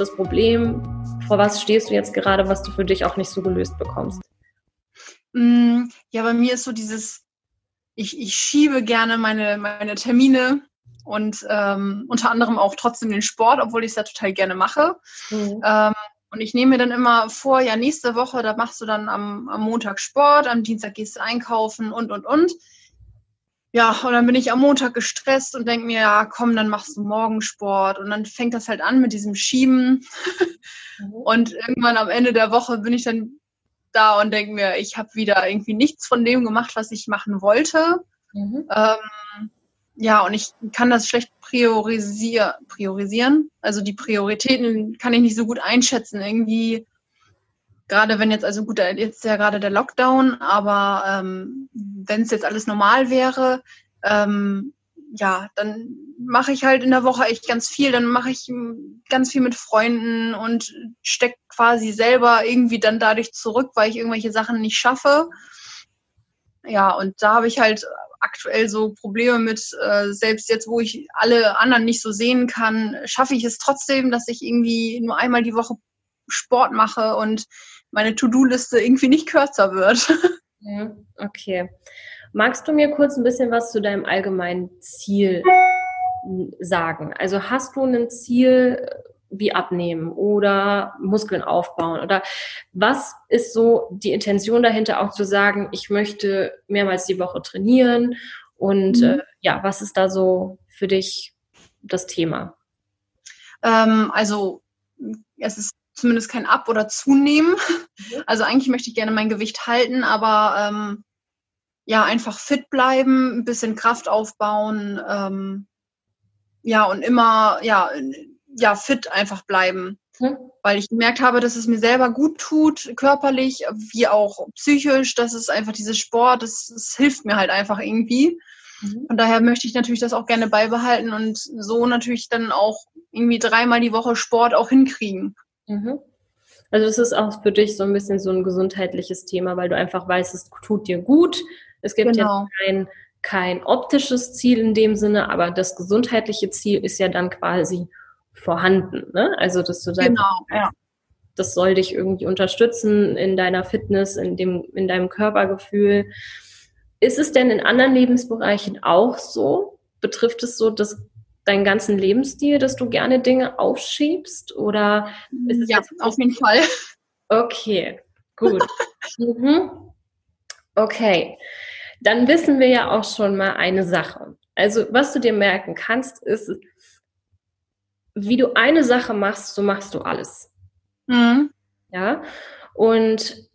Das Problem? Vor was stehst du jetzt gerade, was du für dich auch nicht so gelöst bekommst? Mm, ja, bei mir ist so dieses, ich, ich schiebe gerne meine, meine Termine und ähm, unter anderem auch trotzdem den Sport, obwohl ich es ja total gerne mache. Mhm. Ähm, und ich nehme mir dann immer vor, ja, nächste Woche, da machst du dann am, am Montag Sport, am Dienstag gehst du einkaufen und, und, und. Ja, und dann bin ich am Montag gestresst und denke mir, ja, komm, dann machst du morgen Sport. Und dann fängt das halt an mit diesem Schieben. Mhm. Und irgendwann am Ende der Woche bin ich dann da und denke mir, ich habe wieder irgendwie nichts von dem gemacht, was ich machen wollte. Mhm. Ähm, ja, und ich kann das schlecht priorisier priorisieren. Also die Prioritäten kann ich nicht so gut einschätzen. Irgendwie gerade wenn jetzt, also gut, jetzt ist ja gerade der Lockdown, aber ähm, wenn es jetzt alles normal wäre, ähm, ja, dann mache ich halt in der Woche echt ganz viel. Dann mache ich ganz viel mit Freunden und stecke quasi selber irgendwie dann dadurch zurück, weil ich irgendwelche Sachen nicht schaffe. Ja, und da habe ich halt aktuell so Probleme mit, äh, selbst jetzt, wo ich alle anderen nicht so sehen kann, schaffe ich es trotzdem, dass ich irgendwie nur einmal die Woche Sport mache und meine To-Do-Liste irgendwie nicht kürzer wird. Ja, okay. Magst du mir kurz ein bisschen was zu deinem allgemeinen Ziel sagen? Also hast du ein Ziel wie abnehmen oder Muskeln aufbauen oder was ist so die Intention dahinter auch zu sagen, ich möchte mehrmals die Woche trainieren und mhm. äh, ja, was ist da so für dich das Thema? Ähm, also es ist zumindest kein Ab- oder Zunehmen. Mhm. Also eigentlich möchte ich gerne mein Gewicht halten, aber ähm, ja, einfach fit bleiben, ein bisschen Kraft aufbauen, ähm, ja, und immer, ja, ja, fit einfach bleiben. Mhm. Weil ich gemerkt habe, dass es mir selber gut tut, körperlich wie auch psychisch, dass es einfach dieses Sport, das, das hilft mir halt einfach irgendwie. Mhm. Von daher möchte ich natürlich das auch gerne beibehalten und so natürlich dann auch irgendwie dreimal die Woche Sport auch hinkriegen. Mhm. Also es ist auch für dich so ein bisschen so ein gesundheitliches Thema, weil du einfach weißt, es tut dir gut. Es gibt genau. jetzt kein, kein optisches Ziel in dem Sinne, aber das gesundheitliche Ziel ist ja dann quasi vorhanden. Ne? Also dass du sagst, genau, ja. das soll dich irgendwie unterstützen in deiner Fitness, in dem, in deinem Körpergefühl. Ist es denn in anderen Lebensbereichen auch so? Betrifft es so das deinen ganzen Lebensstil, dass du gerne Dinge aufschiebst? Oder ist es ja, auf jeden Fall. Okay, gut. mhm. Okay, dann wissen wir ja auch schon mal eine Sache. Also, was du dir merken kannst, ist, wie du eine Sache machst, so machst du alles. Mhm. Ja, und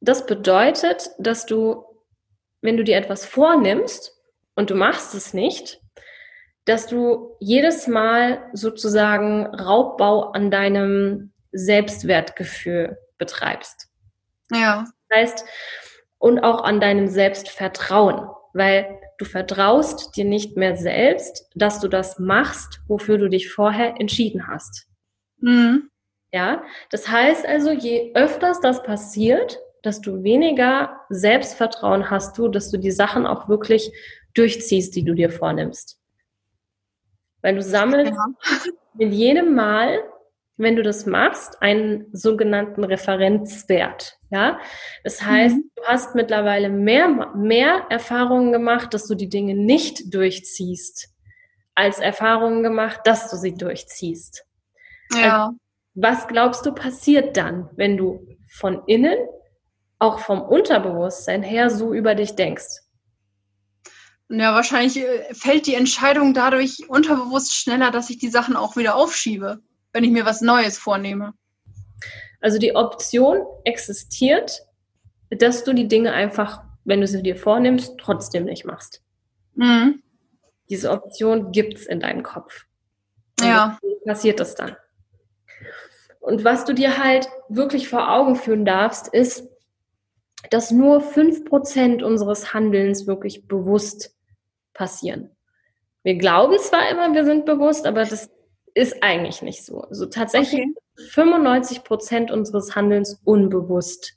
das bedeutet, dass du, wenn du dir etwas vornimmst und du machst es nicht, dass du jedes Mal sozusagen Raubbau an deinem Selbstwertgefühl betreibst. Ja. Das heißt, und auch an deinem Selbstvertrauen, weil du vertraust dir nicht mehr selbst, dass du das machst, wofür du dich vorher entschieden hast. Mhm. Ja, das heißt also, je öfters das passiert, dass du weniger Selbstvertrauen hast du, dass du die Sachen auch wirklich durchziehst, die du dir vornimmst. Weil du sammelst ja. mit jedem Mal, wenn du das machst, einen sogenannten Referenzwert. Ja, das heißt, mhm. du hast mittlerweile mehr, mehr Erfahrungen gemacht, dass du die Dinge nicht durchziehst, als Erfahrungen gemacht, dass du sie durchziehst. Ja. Also, was glaubst du passiert dann, wenn du von innen, auch vom Unterbewusstsein her, so über dich denkst? Ja, wahrscheinlich äh, fällt die Entscheidung dadurch unterbewusst schneller, dass ich die Sachen auch wieder aufschiebe, wenn ich mir was Neues vornehme. Also die Option existiert, dass du die Dinge einfach, wenn du sie dir vornimmst, trotzdem nicht machst. Mhm. Diese Option gibt es in deinem Kopf. Und ja. passiert das dann. Und was du dir halt wirklich vor Augen führen darfst, ist, dass nur 5% unseres Handelns wirklich bewusst passieren. Wir glauben zwar immer, wir sind bewusst, aber das ist eigentlich nicht so. Also tatsächlich okay. 95 Prozent unseres Handelns unbewusst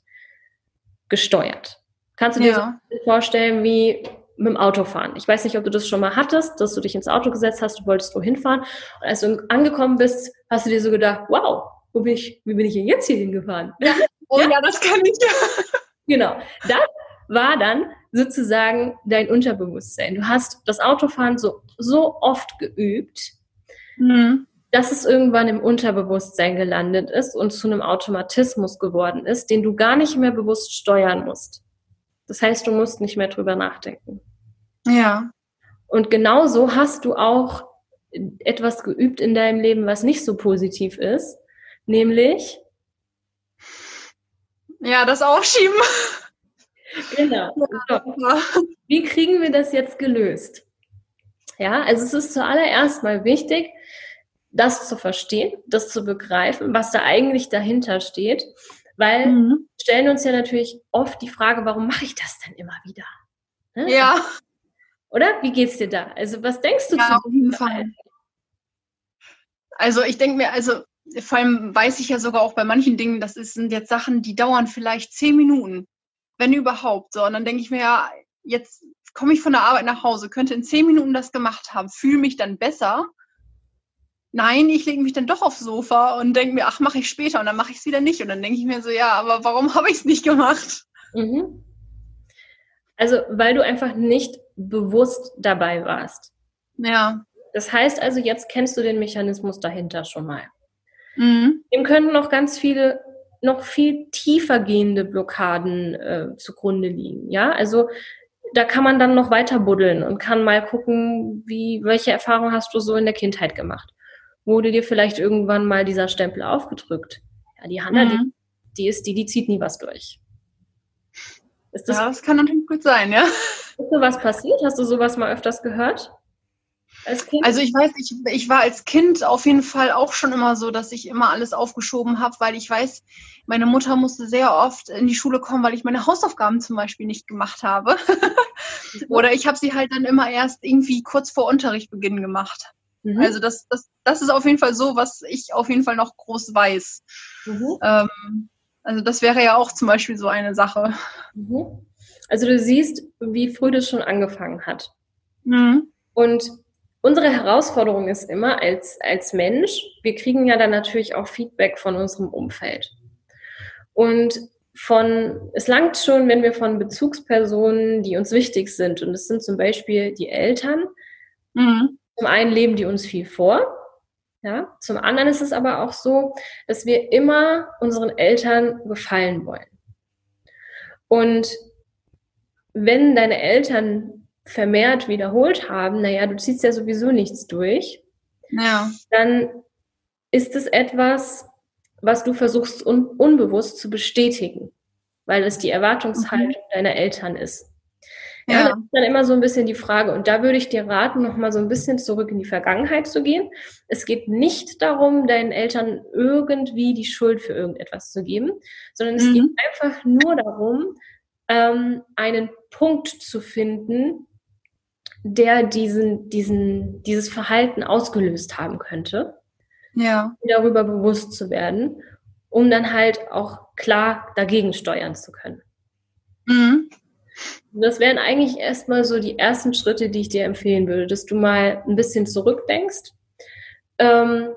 gesteuert. Kannst du dir ja. so vorstellen wie mit dem Autofahren? Ich weiß nicht, ob du das schon mal hattest, dass du dich ins Auto gesetzt hast, du wolltest wohin fahren und als du angekommen bist, hast du dir so gedacht, wow, wo bin ich, wie bin ich denn jetzt hier hingefahren? Ja, oh ja, ja das kann ich. genau. Das war dann sozusagen dein Unterbewusstsein. Du hast das Autofahren so, so oft geübt, mhm dass es irgendwann im Unterbewusstsein gelandet ist und zu einem Automatismus geworden ist, den du gar nicht mehr bewusst steuern musst. Das heißt, du musst nicht mehr drüber nachdenken. Ja. Und genauso hast du auch etwas geübt in deinem Leben, was nicht so positiv ist, nämlich ja, das Aufschieben. Genau. Ja. Wie kriegen wir das jetzt gelöst? Ja, also es ist zuallererst mal wichtig, das zu verstehen, das zu begreifen, was da eigentlich dahinter steht. Weil mhm. stellen uns ja natürlich oft die Frage, warum mache ich das denn immer wieder? Ne? Ja. Oder? Wie geht's dir da? Also was denkst du ja, zu auf jeden Fall. Also ich denke mir, also vor allem weiß ich ja sogar auch bei manchen Dingen, das sind jetzt Sachen, die dauern vielleicht zehn Minuten, wenn überhaupt. So, und dann denke ich mir ja, jetzt komme ich von der Arbeit nach Hause, könnte in zehn Minuten das gemacht haben, fühle mich dann besser nein, ich lege mich dann doch aufs Sofa und denke mir, ach, mache ich später und dann mache ich es wieder nicht. Und dann denke ich mir so, ja, aber warum habe ich es nicht gemacht? Mhm. Also, weil du einfach nicht bewusst dabei warst. Ja. Das heißt also, jetzt kennst du den Mechanismus dahinter schon mal. Mhm. Dem können noch ganz viele, noch viel tiefer gehende Blockaden äh, zugrunde liegen. Ja, also da kann man dann noch weiter buddeln und kann mal gucken, wie, welche Erfahrungen hast du so in der Kindheit gemacht wurde dir vielleicht irgendwann mal dieser Stempel aufgedrückt. Ja, die Hanna, mhm. die, die ist die, die zieht nie was durch. Ist das, ja, das kann natürlich gut sein, ja. Ist sowas passiert? Hast du sowas mal öfters gehört? Also ich weiß, ich, ich war als Kind auf jeden Fall auch schon immer so, dass ich immer alles aufgeschoben habe, weil ich weiß, meine Mutter musste sehr oft in die Schule kommen, weil ich meine Hausaufgaben zum Beispiel nicht gemacht habe. Oder ich habe sie halt dann immer erst irgendwie kurz vor Unterrichtbeginn gemacht. Mhm. Also das, das, das ist auf jeden Fall so, was ich auf jeden Fall noch groß weiß. Mhm. Ähm, also das wäre ja auch zum Beispiel so eine Sache. Mhm. Also du siehst, wie früh das schon angefangen hat. Mhm. Und unsere Herausforderung ist immer als, als Mensch, wir kriegen ja dann natürlich auch Feedback von unserem Umfeld. Und von, es langt schon, wenn wir von Bezugspersonen, die uns wichtig sind, und es sind zum Beispiel die Eltern, mhm. Zum einen leben die uns viel vor. Ja, zum anderen ist es aber auch so, dass wir immer unseren Eltern gefallen wollen. Und wenn deine Eltern vermehrt wiederholt haben, naja, du ziehst ja sowieso nichts durch, ja. dann ist es etwas, was du versuchst un unbewusst zu bestätigen, weil es die Erwartungshaltung mhm. deiner Eltern ist. Ja, ja. das ist dann immer so ein bisschen die Frage. Und da würde ich dir raten, noch mal so ein bisschen zurück in die Vergangenheit zu gehen. Es geht nicht darum, deinen Eltern irgendwie die Schuld für irgendetwas zu geben, sondern es mhm. geht einfach nur darum, ähm, einen Punkt zu finden, der diesen, diesen, dieses Verhalten ausgelöst haben könnte. Ja. Darüber bewusst zu werden, um dann halt auch klar dagegen steuern zu können. Mhm. Das wären eigentlich erstmal so die ersten Schritte, die ich dir empfehlen würde, dass du mal ein bisschen zurückdenkst ähm,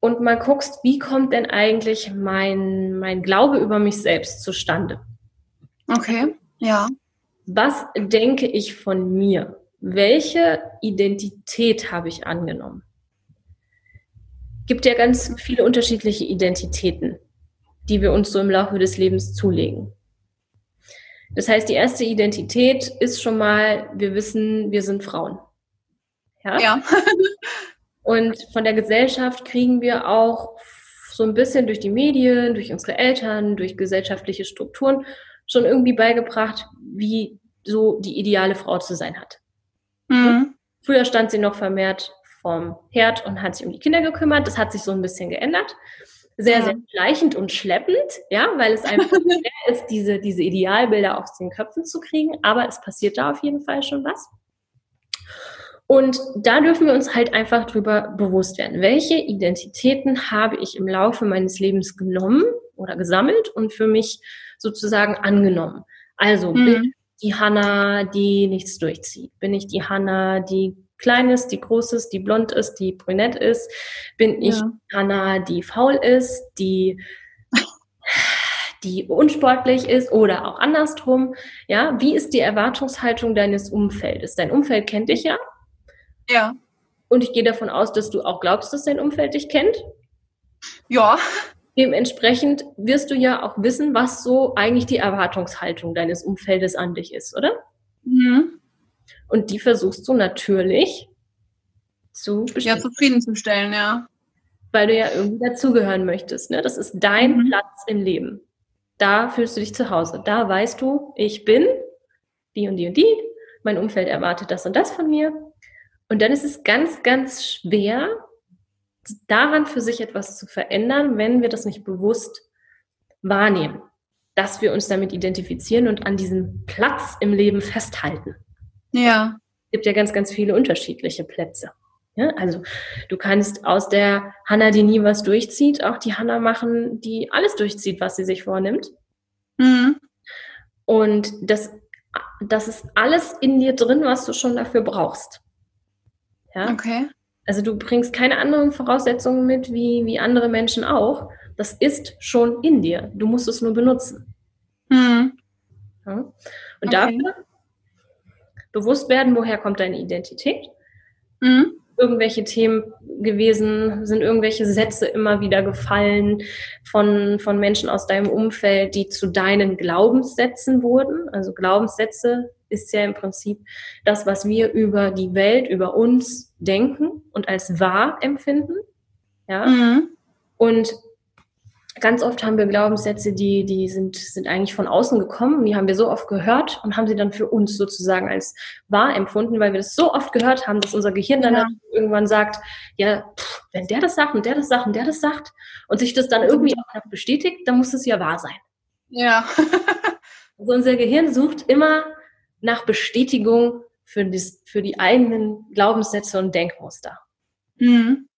und mal guckst, wie kommt denn eigentlich mein, mein Glaube über mich selbst zustande? Okay, ja. Was denke ich von mir? Welche Identität habe ich angenommen? Gibt ja ganz viele unterschiedliche Identitäten, die wir uns so im Laufe des Lebens zulegen. Das heißt, die erste Identität ist schon mal, wir wissen, wir sind Frauen. Ja. ja. Und von der Gesellschaft kriegen wir auch so ein bisschen durch die Medien, durch unsere Eltern, durch gesellschaftliche Strukturen schon irgendwie beigebracht, wie so die ideale Frau zu sein hat. Mhm. Früher stand sie noch vermehrt vom Herd und hat sich um die Kinder gekümmert. Das hat sich so ein bisschen geändert. Sehr, ja. sehr schleichend und schleppend, ja, weil es einfach schwer ist, diese, diese Idealbilder aus den Köpfen zu kriegen. Aber es passiert da auf jeden Fall schon was. Und da dürfen wir uns halt einfach drüber bewusst werden. Welche Identitäten habe ich im Laufe meines Lebens genommen oder gesammelt und für mich sozusagen angenommen? Also mhm. Die Hanna, die nichts durchzieht? Bin ich die Hanna, die klein ist, die groß ist, die blond ist, die brünett ist? Bin ich ja. Hanna, die faul ist, die die unsportlich ist oder auch andersrum. Ja, wie ist die Erwartungshaltung deines Umfeldes? Dein Umfeld kennt dich ja. Ja. Und ich gehe davon aus, dass du auch glaubst, dass dein Umfeld dich kennt. Ja. Dementsprechend wirst du ja auch wissen, was so eigentlich die Erwartungshaltung deines Umfeldes an dich ist, oder? Mhm. Und die versuchst du natürlich zu bestimmen. Ja, zufriedenzustellen, ja. Weil du ja irgendwie dazugehören möchtest. Ne? Das ist dein mhm. Platz im Leben. Da fühlst du dich zu Hause. Da weißt du, ich bin die und die und die. Mein Umfeld erwartet das und das von mir. Und dann ist es ganz, ganz schwer, daran für sich etwas zu verändern, wenn wir das nicht bewusst wahrnehmen, dass wir uns damit identifizieren und an diesem Platz im Leben festhalten. Ja. Es gibt ja ganz, ganz viele unterschiedliche Plätze. Ja, also du kannst aus der Hanna, die nie was durchzieht, auch die Hanna machen, die alles durchzieht, was sie sich vornimmt. Mhm. Und das, das ist alles in dir drin, was du schon dafür brauchst. Ja? Okay. Also du bringst keine anderen Voraussetzungen mit wie, wie andere Menschen auch. Das ist schon in dir. Du musst es nur benutzen. Mhm. Ja? Und okay. dafür bewusst werden, woher kommt deine Identität. Mhm. Irgendwelche Themen gewesen, sind irgendwelche Sätze immer wieder gefallen von, von Menschen aus deinem Umfeld, die zu deinen Glaubenssätzen wurden. Also Glaubenssätze ist ja im Prinzip das, was wir über die Welt, über uns denken und als wahr empfinden. Ja. Mhm. Und ganz oft haben wir Glaubenssätze, die, die sind, sind eigentlich von außen gekommen, die haben wir so oft gehört und haben sie dann für uns sozusagen als wahr empfunden, weil wir das so oft gehört haben, dass unser Gehirn dann ja. irgendwann sagt, ja, pff, wenn der das sagt und der das sagt und der das sagt und sich das dann irgendwie auch bestätigt, dann muss es ja wahr sein. Ja. also unser Gehirn sucht immer nach Bestätigung für die, für die eigenen Glaubenssätze und Denkmuster. Mhm.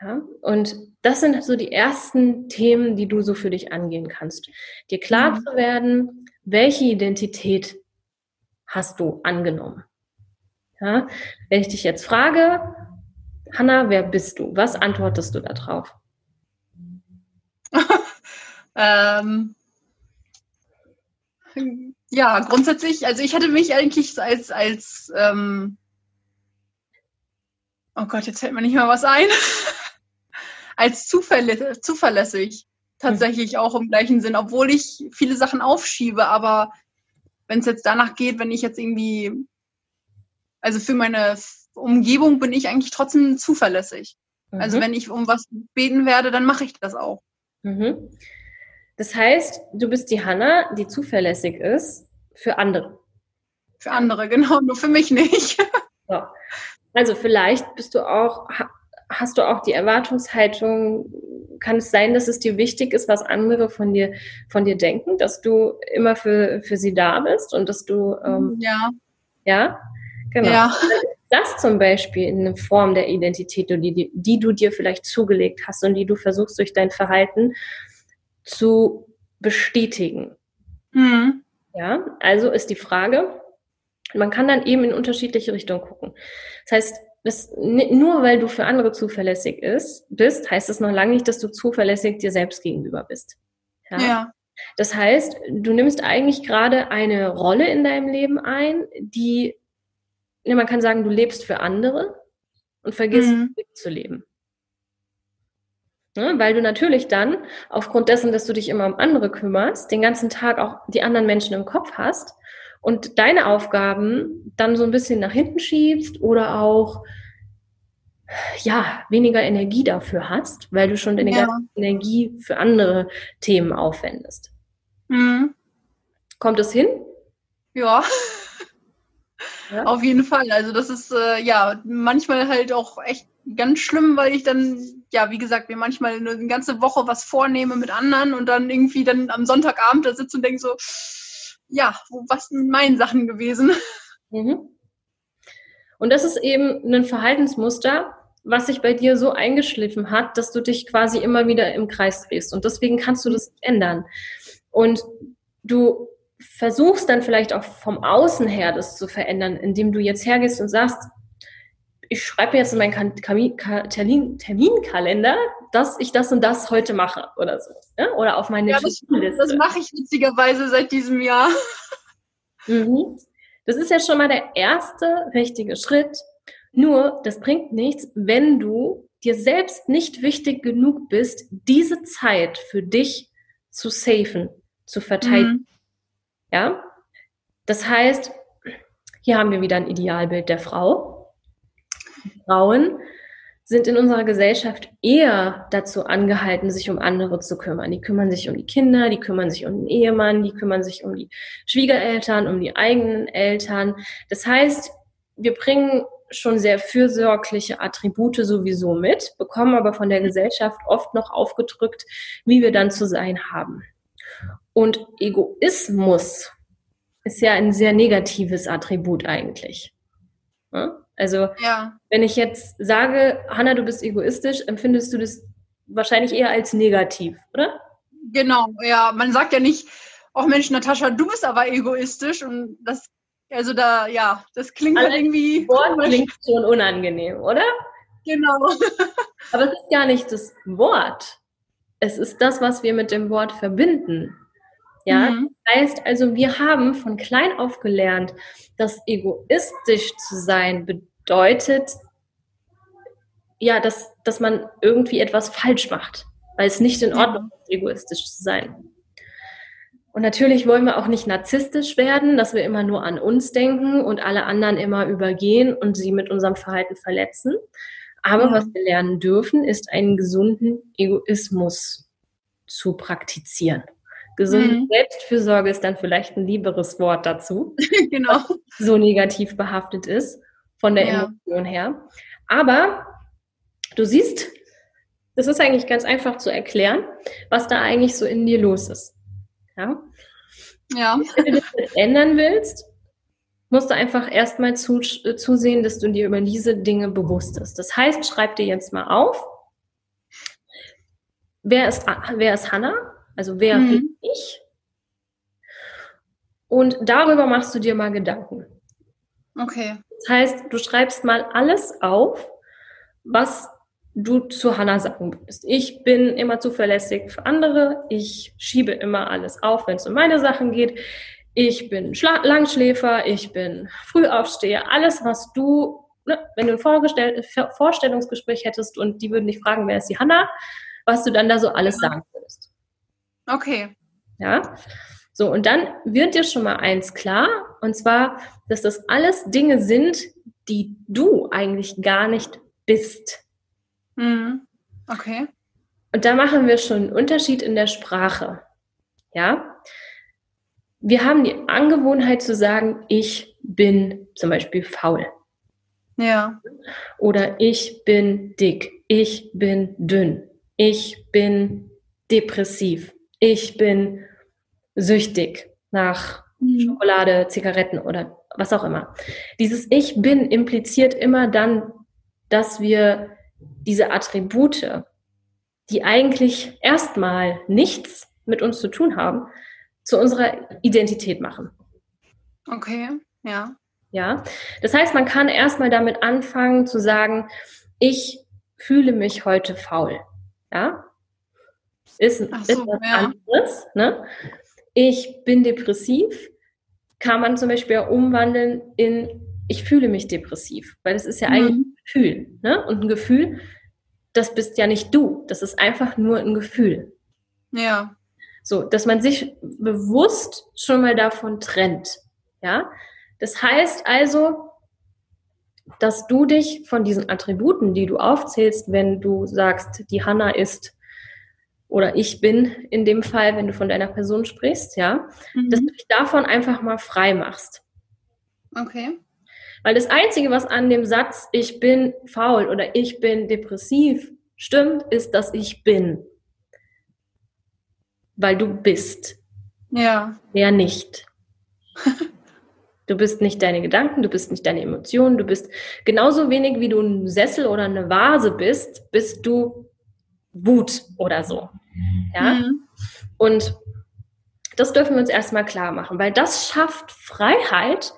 Ja, und das sind so die ersten Themen, die du so für dich angehen kannst. Dir klar mhm. zu werden, welche Identität hast du angenommen. Ja, wenn ich dich jetzt frage, Hanna, wer bist du? Was antwortest du darauf? ähm, ja, grundsätzlich, also ich hatte mich eigentlich als, als ähm, oh Gott, jetzt fällt mir nicht mal was ein, als zuverlä zuverlässig tatsächlich auch im gleichen Sinn, obwohl ich viele Sachen aufschiebe, aber wenn es jetzt danach geht, wenn ich jetzt irgendwie, also für meine Umgebung bin ich eigentlich trotzdem zuverlässig. Also mhm. Also wenn ich um was beten werde, dann mache ich das auch. Mhm. Das heißt, du bist die Hanna, die zuverlässig ist für andere. Für andere, genau, nur für mich nicht. So. Also vielleicht bist du auch, hast du auch die Erwartungshaltung, kann es sein, dass es dir wichtig ist, was andere von dir, von dir denken, dass du immer für, für sie da bist und dass du ähm, ja. Ja, genau. Ja. Das zum Beispiel in einer Form der Identität, die, die du dir vielleicht zugelegt hast und die du versuchst durch dein Verhalten zu bestätigen. Mhm. Ja, also ist die Frage, man kann dann eben in unterschiedliche Richtungen gucken. Das heißt, das, nur weil du für andere zuverlässig ist, bist, heißt das noch lange nicht, dass du zuverlässig dir selbst gegenüber bist. Ja? ja. Das heißt, du nimmst eigentlich gerade eine Rolle in deinem Leben ein, die, man kann sagen, du lebst für andere und vergisst mhm. zu leben. Ne? Weil du natürlich dann, aufgrund dessen, dass du dich immer um andere kümmerst, den ganzen Tag auch die anderen Menschen im Kopf hast und deine Aufgaben dann so ein bisschen nach hinten schiebst oder auch ja, weniger Energie dafür hast, weil du schon deine ja. ganze Energie für andere Themen aufwendest. Mhm. Kommt es hin? Ja. ja. Auf jeden Fall. Also das ist äh, ja manchmal halt auch echt ganz schlimm, weil ich dann, ja, wie gesagt, mir manchmal eine ganze Woche was vornehme mit anderen und dann irgendwie dann am Sonntagabend da sitze und denke so, ja, was sind meine Sachen gewesen? Mhm. Und das ist eben ein Verhaltensmuster, was sich bei dir so eingeschliffen hat, dass du dich quasi immer wieder im Kreis drehst. Und deswegen kannst du das ändern. Und du versuchst dann vielleicht auch vom Außen her das zu verändern, indem du jetzt hergehst und sagst, ich schreibe jetzt in meinen Termin Terminkalender, dass ich das und das heute mache oder so. Ne? Oder auf meine ja, das, das mache ich witzigerweise seit diesem Jahr. Mhm. Das ist ja schon mal der erste richtige Schritt. Nur, das bringt nichts, wenn du dir selbst nicht wichtig genug bist, diese Zeit für dich zu safen, zu verteidigen. Mhm. Ja? Das heißt, hier haben wir wieder ein Idealbild der Frau. Frauen sind in unserer Gesellschaft eher dazu angehalten, sich um andere zu kümmern. Die kümmern sich um die Kinder, die kümmern sich um den Ehemann, die kümmern sich um die Schwiegereltern, um die eigenen Eltern. Das heißt, wir bringen schon sehr fürsorgliche Attribute sowieso mit, bekommen aber von der Gesellschaft oft noch aufgedrückt, wie wir dann zu sein haben. Und Egoismus ist ja ein sehr negatives Attribut eigentlich. Also, ja. wenn ich jetzt sage, Hanna, du bist egoistisch, empfindest du das wahrscheinlich eher als negativ, oder? Genau, ja. Man sagt ja nicht, ach Mensch, Natascha, du bist aber egoistisch und das, also da, ja, das klingt also irgendwie. Wort klingt schon unangenehm, oder? Genau. aber es ist gar nicht das Wort. Es ist das, was wir mit dem Wort verbinden. Ja, mhm. das heißt also, wir haben von klein auf gelernt, dass egoistisch zu sein bedeutet, ja, dass, dass man irgendwie etwas falsch macht, weil es nicht in Ordnung ist, egoistisch zu sein. Und natürlich wollen wir auch nicht narzisstisch werden, dass wir immer nur an uns denken und alle anderen immer übergehen und sie mit unserem Verhalten verletzen. Aber ja. was wir lernen dürfen, ist einen gesunden Egoismus zu praktizieren. Gesunde mhm. Selbstfürsorge ist dann vielleicht ein lieberes Wort dazu. genau. So negativ behaftet ist von der ja. Emotion her. Aber du siehst, das ist eigentlich ganz einfach zu erklären, was da eigentlich so in dir los ist. Ja. Ja. Wenn du das ändern willst, musst du einfach erstmal zu, äh, zusehen, dass du dir über diese Dinge bewusst bist. Das heißt, schreib dir jetzt mal auf, wer ist, wer ist Hannah? Also wer mhm. bin ich? Und darüber machst du dir mal Gedanken. Okay. Das heißt, du schreibst mal alles auf, was du zu Hannah sagen würdest. Ich bin immer zuverlässig für andere. Ich schiebe immer alles auf, wenn es um meine Sachen geht. Ich bin Schla Langschläfer. Ich bin Frühaufsteher. Alles, was du, ne, wenn du ein Vorstellungsgespräch hättest und die würden dich fragen, wer ist die Hannah, was du dann da so alles sagen würdest. Okay. Ja. So, und dann wird dir schon mal eins klar, und zwar, dass das alles Dinge sind, die du eigentlich gar nicht bist. Mhm. Okay. Und da machen wir schon einen Unterschied in der Sprache. Ja. Wir haben die Angewohnheit zu sagen, ich bin zum Beispiel faul. Ja. Oder ich bin dick, ich bin dünn, ich bin depressiv, ich bin süchtig nach mhm. Schokolade, Zigaretten oder was auch immer. Dieses Ich bin impliziert immer dann, dass wir diese Attribute, die eigentlich erstmal nichts mit uns zu tun haben, zu unserer Identität machen. Okay, ja. Ja, das heißt, man kann erstmal damit anfangen zu sagen, ich fühle mich heute faul. Ja, ist, so, ist was ja. anderes. Ne? Ich bin depressiv, kann man zum Beispiel umwandeln in ich fühle mich depressiv, weil das ist ja mhm. eigentlich ein Gefühl. Ne? Und ein Gefühl, das bist ja nicht du, das ist einfach nur ein Gefühl. Ja. So, dass man sich bewusst schon mal davon trennt. Ja, das heißt also, dass du dich von diesen Attributen, die du aufzählst, wenn du sagst, die Hanna ist oder ich bin in dem Fall, wenn du von deiner Person sprichst, ja, mhm. dass du dich davon einfach mal frei machst. Okay. Weil das Einzige, was an dem Satz ich bin faul oder ich bin depressiv stimmt, ist, dass ich bin. Weil du bist. Ja. Wer nicht. Du bist nicht deine Gedanken, du bist nicht deine Emotionen, du bist genauso wenig wie du ein Sessel oder eine Vase bist, bist du Wut oder so. Ja? Mhm. Und das dürfen wir uns erstmal klar machen, weil das schafft Freiheit,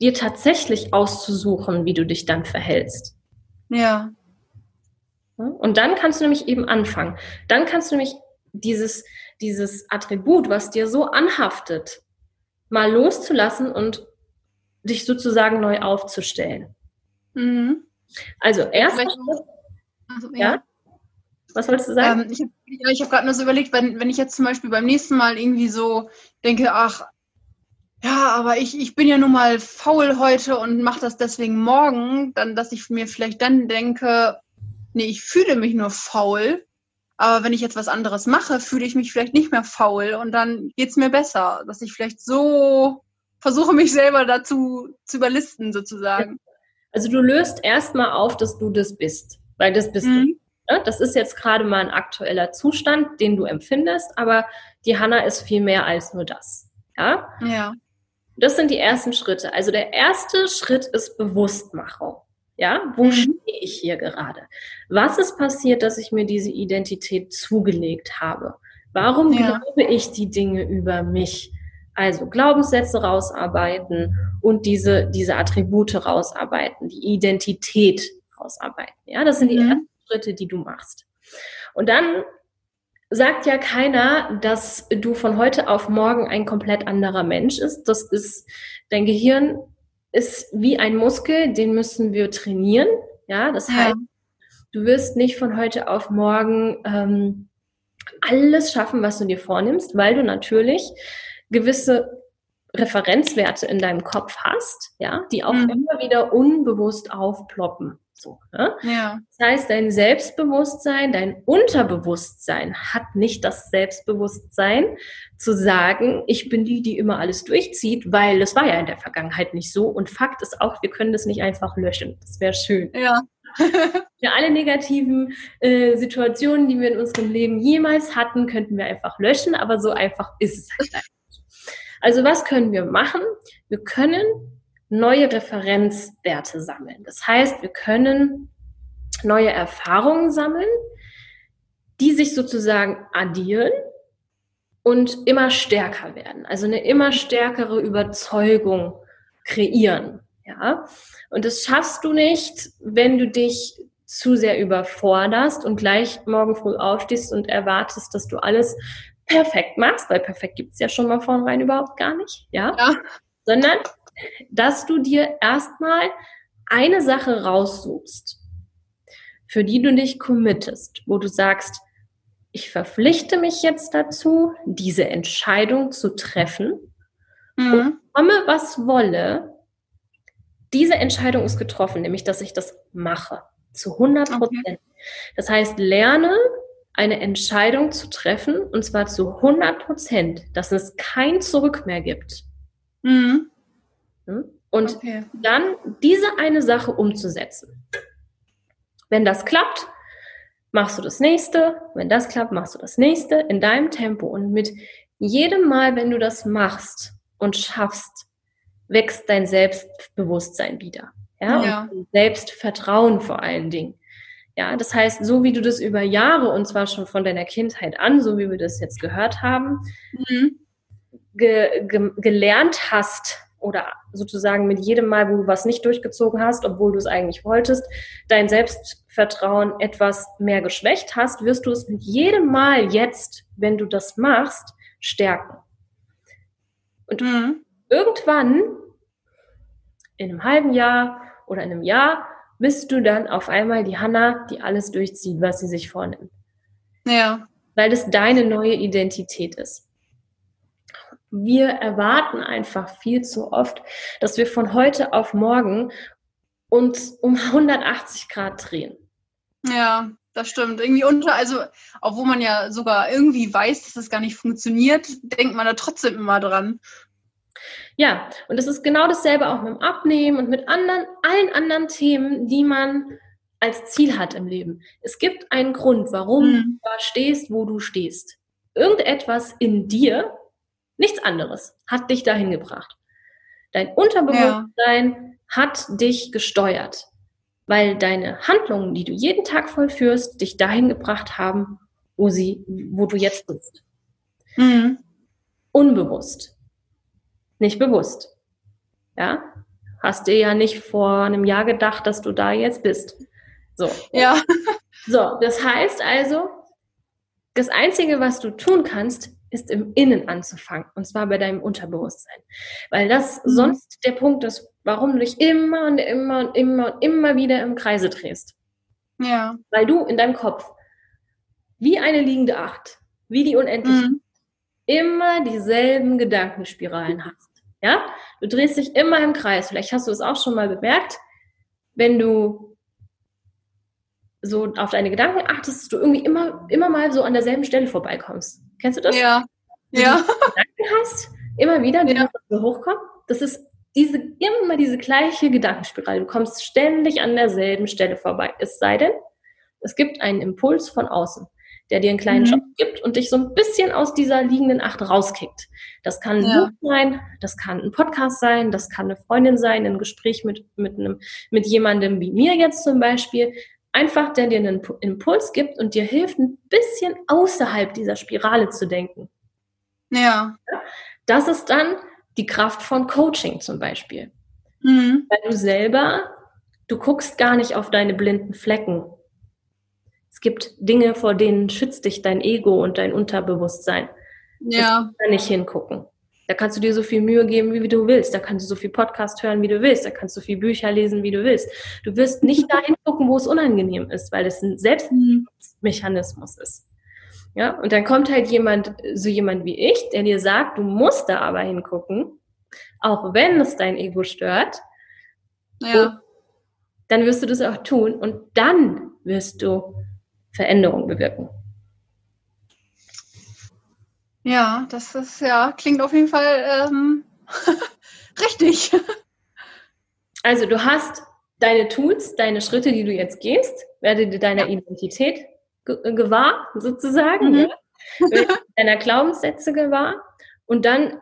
dir tatsächlich auszusuchen, wie du dich dann verhältst. Ja. Und dann kannst du nämlich eben anfangen. Dann kannst du nämlich dieses, dieses Attribut, was dir so anhaftet, mal loszulassen und dich sozusagen neu aufzustellen. Mhm. Also erst. Also, ja. Was wolltest du sagen? Ähm, ich habe ja, hab gerade nur so überlegt, wenn, wenn ich jetzt zum Beispiel beim nächsten Mal irgendwie so denke, ach, ja, aber ich, ich bin ja nun mal faul heute und mache das deswegen morgen, dann, dass ich mir vielleicht dann denke, nee, ich fühle mich nur faul, aber wenn ich jetzt was anderes mache, fühle ich mich vielleicht nicht mehr faul und dann geht's mir besser, dass ich vielleicht so versuche, mich selber dazu zu überlisten, sozusagen. Also du löst erstmal auf, dass du das bist, weil das bist mhm. du. Ne? Das ist jetzt gerade mal ein aktueller Zustand, den du empfindest, aber die Hanna ist viel mehr als nur das. Ja? Ja. Das sind die ersten Schritte. Also der erste Schritt ist Bewusstmachung. Ja, wo mhm. stehe ich hier gerade? Was ist passiert, dass ich mir diese Identität zugelegt habe? Warum ja. glaube ich die Dinge über mich? Also Glaubenssätze rausarbeiten und diese, diese Attribute rausarbeiten, die Identität rausarbeiten. Ja, das sind die mhm. ersten Schritte, die du machst. Und dann sagt ja keiner, dass du von heute auf morgen ein komplett anderer Mensch ist. Das ist, dein Gehirn ist wie ein Muskel, den müssen wir trainieren. Ja, das ja. heißt, du wirst nicht von heute auf morgen ähm, alles schaffen, was du dir vornimmst, weil du natürlich gewisse Referenzwerte in deinem Kopf hast, ja, die auch mhm. immer wieder unbewusst aufploppen. So, ne? ja. Das heißt, dein Selbstbewusstsein, dein Unterbewusstsein hat nicht das Selbstbewusstsein zu sagen, ich bin die, die immer alles durchzieht, weil das war ja in der Vergangenheit nicht so. Und Fakt ist auch, wir können das nicht einfach löschen. Das wäre schön. Ja. Für alle negativen äh, Situationen, die wir in unserem Leben jemals hatten, könnten wir einfach löschen, aber so einfach ist es halt einfach. Also was können wir machen? Wir können neue Referenzwerte sammeln. Das heißt, wir können neue Erfahrungen sammeln, die sich sozusagen addieren und immer stärker werden. Also eine immer stärkere Überzeugung kreieren. Ja, und das schaffst du nicht, wenn du dich zu sehr überforderst und gleich morgen früh aufstehst und erwartest, dass du alles perfekt machst, weil perfekt gibt's ja schon mal vornherein überhaupt gar nicht, ja? ja. Sondern dass du dir erstmal eine Sache raussuchst, für die du dich committest, wo du sagst, ich verpflichte mich jetzt dazu, diese Entscheidung zu treffen mhm. und komme, was wolle. Diese Entscheidung ist getroffen, nämlich, dass ich das mache. Zu 100 Prozent. Okay. Das heißt, lerne eine Entscheidung zu treffen und zwar zu 100 Prozent, dass es kein Zurück mehr gibt. Mhm. Hm? Und okay. dann diese eine Sache umzusetzen. Wenn das klappt, machst du das nächste. Wenn das klappt, machst du das nächste in deinem Tempo. Und mit jedem Mal, wenn du das machst und schaffst, wächst dein Selbstbewusstsein wieder. Ja, ja. Und Selbstvertrauen vor allen Dingen. Ja, das heißt, so wie du das über Jahre und zwar schon von deiner Kindheit an, so wie wir das jetzt gehört haben, mhm ge ge gelernt hast oder sozusagen mit jedem Mal, wo du was nicht durchgezogen hast, obwohl du es eigentlich wolltest, dein Selbstvertrauen etwas mehr geschwächt hast, wirst du es mit jedem Mal jetzt, wenn du das machst, stärken. Und mhm. irgendwann, in einem halben Jahr oder in einem Jahr, bist du dann auf einmal die Hanna, die alles durchzieht, was sie sich vornimmt. Ja. Weil es deine neue Identität ist. Wir erwarten einfach viel zu oft, dass wir von heute auf morgen uns um 180 Grad drehen. Ja, das stimmt. Irgendwie unter, also, obwohl man ja sogar irgendwie weiß, dass das gar nicht funktioniert, denkt man da trotzdem immer dran. Ja, und es ist genau dasselbe auch mit dem Abnehmen und mit anderen, allen anderen Themen, die man als Ziel hat im Leben. Es gibt einen Grund, warum mhm. du da stehst, wo du stehst. Irgendetwas in dir, nichts anderes, hat dich dahin gebracht. Dein Unterbewusstsein ja. hat dich gesteuert, weil deine Handlungen, die du jeden Tag vollführst, dich dahin gebracht haben, wo sie, wo du jetzt bist. Mhm. Unbewusst nicht bewusst. Ja, hast dir ja nicht vor einem Jahr gedacht, dass du da jetzt bist. So. Ja. So, das heißt also, das Einzige, was du tun kannst, ist im Innen anzufangen. Und zwar bei deinem Unterbewusstsein. Weil das mhm. sonst der Punkt ist, warum du dich immer und immer und immer und immer wieder im Kreise drehst. Ja. Weil du in deinem Kopf wie eine liegende Acht, wie die unendliche, mhm. immer dieselben Gedankenspiralen hast. Ja, du drehst dich immer im Kreis. Vielleicht hast du es auch schon mal bemerkt, wenn du so auf deine Gedanken achtest, dass du irgendwie immer, immer mal so an derselben Stelle vorbeikommst. Kennst du das? Ja. Wenn ja. Gedanken hast, immer wieder, die ja. so hochkommen. Das ist diese, immer diese gleiche Gedankenspirale. Du kommst ständig an derselben Stelle vorbei. Es sei denn, es gibt einen Impuls von außen der dir einen kleinen mhm. Job gibt und dich so ein bisschen aus dieser liegenden Acht rauskickt. Das kann ein ja. Buch sein, das kann ein Podcast sein, das kann eine Freundin sein, ein Gespräch mit, mit, einem, mit jemandem wie mir jetzt zum Beispiel. Einfach, der dir einen Impuls gibt und dir hilft, ein bisschen außerhalb dieser Spirale zu denken. Ja. Das ist dann die Kraft von Coaching zum Beispiel. Mhm. Weil du selber, du guckst gar nicht auf deine blinden Flecken es gibt Dinge, vor denen schützt dich dein Ego und dein Unterbewusstsein. Ja. Da nicht hingucken. Da kannst du dir so viel Mühe geben, wie du willst. Da kannst du so viel Podcast hören, wie du willst. Da kannst du so viel Bücher lesen, wie du willst. Du wirst nicht dahin gucken, wo es unangenehm ist, weil es ein Selbstmechanismus ist. Ja, und dann kommt halt jemand, so jemand wie ich, der dir sagt, du musst da aber hingucken, auch wenn es dein Ego stört. Ja. dann wirst du das auch tun und dann wirst du Veränderung bewirken. Ja, das ist ja, klingt auf jeden Fall ähm, richtig. Also du hast deine Tools, deine Schritte, die du jetzt gehst, werde dir deiner ja. Identität ge gewahr, sozusagen, mhm. ja? deiner Glaubenssätze gewahr und dann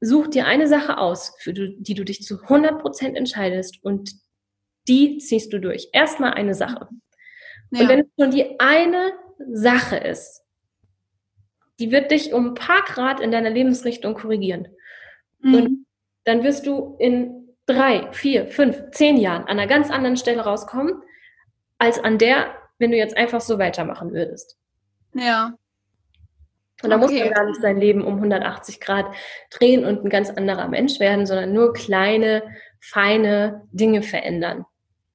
such dir eine Sache aus, für du, die du dich zu 100% entscheidest und die ziehst du durch. Erstmal eine Sache. Ja. Und wenn es nur die eine Sache ist, die wird dich um ein paar Grad in deiner Lebensrichtung korrigieren. Mhm. Und dann wirst du in drei, vier, fünf, zehn Jahren an einer ganz anderen Stelle rauskommen, als an der, wenn du jetzt einfach so weitermachen würdest. Ja. Und da okay. muss man gar nicht sein Leben um 180 Grad drehen und ein ganz anderer Mensch werden, sondern nur kleine, feine Dinge verändern.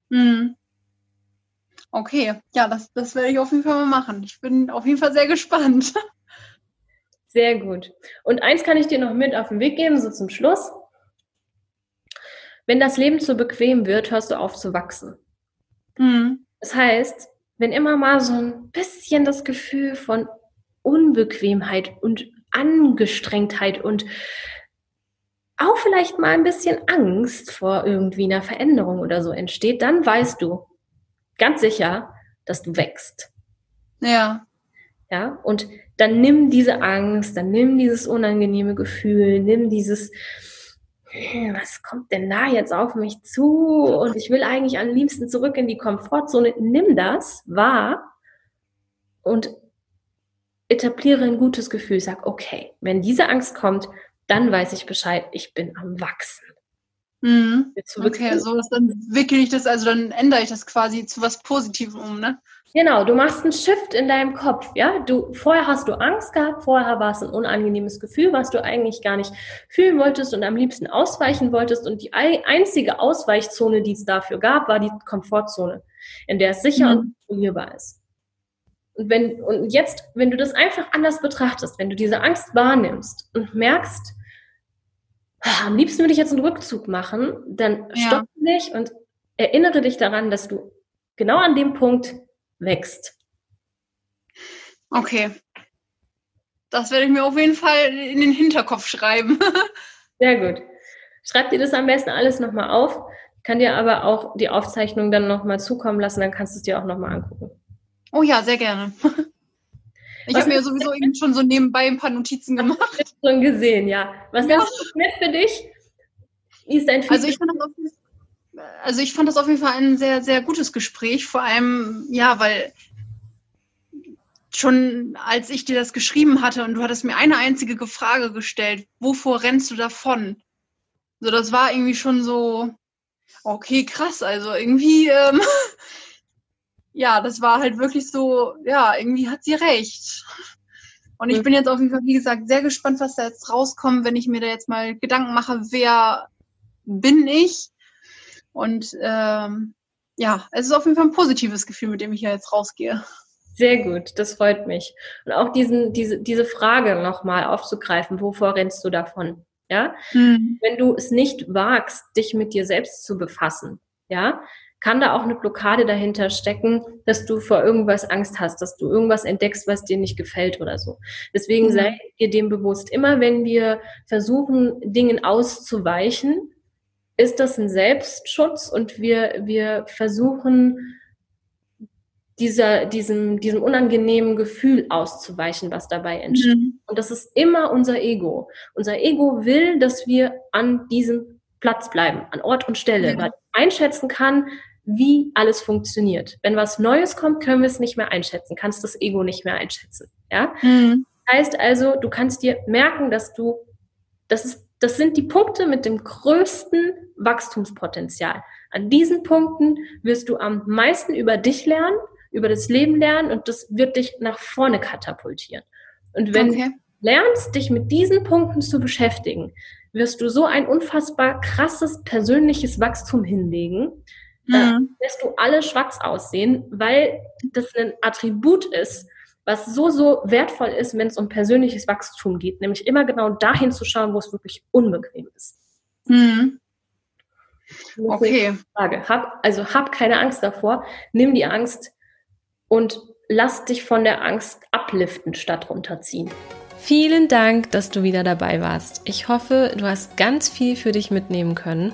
Mhm. Okay, ja, das, das werde ich auf jeden Fall mal machen. Ich bin auf jeden Fall sehr gespannt. Sehr gut. Und eins kann ich dir noch mit auf den Weg geben, so zum Schluss. Wenn das Leben zu bequem wird, hörst du auf zu wachsen. Mhm. Das heißt, wenn immer mal so ein bisschen das Gefühl von Unbequemheit und Angestrengtheit und auch vielleicht mal ein bisschen Angst vor irgendwie einer Veränderung oder so entsteht, dann weißt du, ganz sicher, dass du wächst. Ja. Ja, und dann nimm diese Angst, dann nimm dieses unangenehme Gefühl, nimm dieses, hm, was kommt denn da jetzt auf mich zu? Und ich will eigentlich am liebsten zurück in die Komfortzone. Nimm das wahr und etabliere ein gutes Gefühl. Sag, okay, wenn diese Angst kommt, dann weiß ich Bescheid, ich bin am Wachsen. Mhm. Okay, so dann wickel ich das, also dann ändere ich das quasi zu was Positivem um, ne? Genau, du machst einen Shift in deinem Kopf, ja. Du, vorher hast du Angst gehabt, vorher war es ein unangenehmes Gefühl, was du eigentlich gar nicht fühlen wolltest und am liebsten ausweichen wolltest. Und die einzige Ausweichzone, die es dafür gab, war die Komfortzone, in der es sicher mhm. und kontrollierbar ist. Und wenn, und jetzt, wenn du das einfach anders betrachtest, wenn du diese Angst wahrnimmst und merkst, am liebsten würde ich jetzt einen Rückzug machen, dann ja. stopp dich und erinnere dich daran, dass du genau an dem Punkt wächst. Okay. Das werde ich mir auf jeden Fall in den Hinterkopf schreiben. Sehr gut. Schreib dir das am besten alles nochmal auf. Ich kann dir aber auch die Aufzeichnung dann nochmal zukommen lassen, dann kannst du es dir auch nochmal angucken. Oh ja, sehr gerne. Ich habe mir sowieso eben schon so nebenbei ein paar Notizen gemacht. Ich schon gesehen, ja. Was ja. ist mit für dich? Wie ist dein Feedback? Also ich fand das auf jeden Fall also ich fand das auf jeden Fall ein sehr, sehr gutes Gespräch. Vor allem, ja, weil schon als ich dir das geschrieben hatte und du hattest mir eine einzige Frage gestellt, wovor rennst du davon? So, das war irgendwie schon so, okay, krass. Also irgendwie, ähm, ja, das war halt wirklich so, ja, irgendwie hat sie recht. Und ich bin jetzt auf jeden Fall, wie gesagt, sehr gespannt, was da jetzt rauskommt, wenn ich mir da jetzt mal Gedanken mache, wer bin ich und ähm, ja, es ist auf jeden Fall ein positives Gefühl, mit dem ich ja jetzt rausgehe. Sehr gut, das freut mich. Und auch diesen, diese, diese Frage nochmal aufzugreifen, wovor rennst du davon? Ja, mhm. wenn du es nicht wagst, dich mit dir selbst zu befassen, ja, kann da auch eine Blockade dahinter stecken, dass du vor irgendwas Angst hast, dass du irgendwas entdeckst, was dir nicht gefällt oder so. Deswegen mhm. sei dir dem bewusst. Immer wenn wir versuchen, Dingen auszuweichen, ist das ein Selbstschutz und wir, wir versuchen, dieser, diesem, diesem unangenehmen Gefühl auszuweichen, was dabei entsteht. Mhm. Und das ist immer unser Ego. Unser Ego will, dass wir an diesem Platz bleiben, an Ort und Stelle, mhm. weil einschätzen kann, wie alles funktioniert. Wenn was Neues kommt, können wir es nicht mehr einschätzen, kannst das Ego nicht mehr einschätzen. Ja? Mhm. Heißt also, du kannst dir merken, dass du, das ist das sind die Punkte mit dem größten Wachstumspotenzial. An diesen Punkten wirst du am meisten über dich lernen, über das Leben lernen und das wird dich nach vorne katapultieren. Und wenn okay. du lernst, dich mit diesen Punkten zu beschäftigen, wirst du so ein unfassbar krasses persönliches Wachstum hinlegen, mhm. da wirst du alle schwarz aussehen, weil das ein Attribut ist, was so, so wertvoll ist, wenn es um persönliches Wachstum geht, nämlich immer genau dahin zu schauen, wo es wirklich unbequem ist. Mhm. Okay. Frage. Hab, also hab keine Angst davor, nimm die Angst und lass dich von der Angst abliften statt runterziehen. Vielen Dank, dass du wieder dabei warst. Ich hoffe, du hast ganz viel für dich mitnehmen können.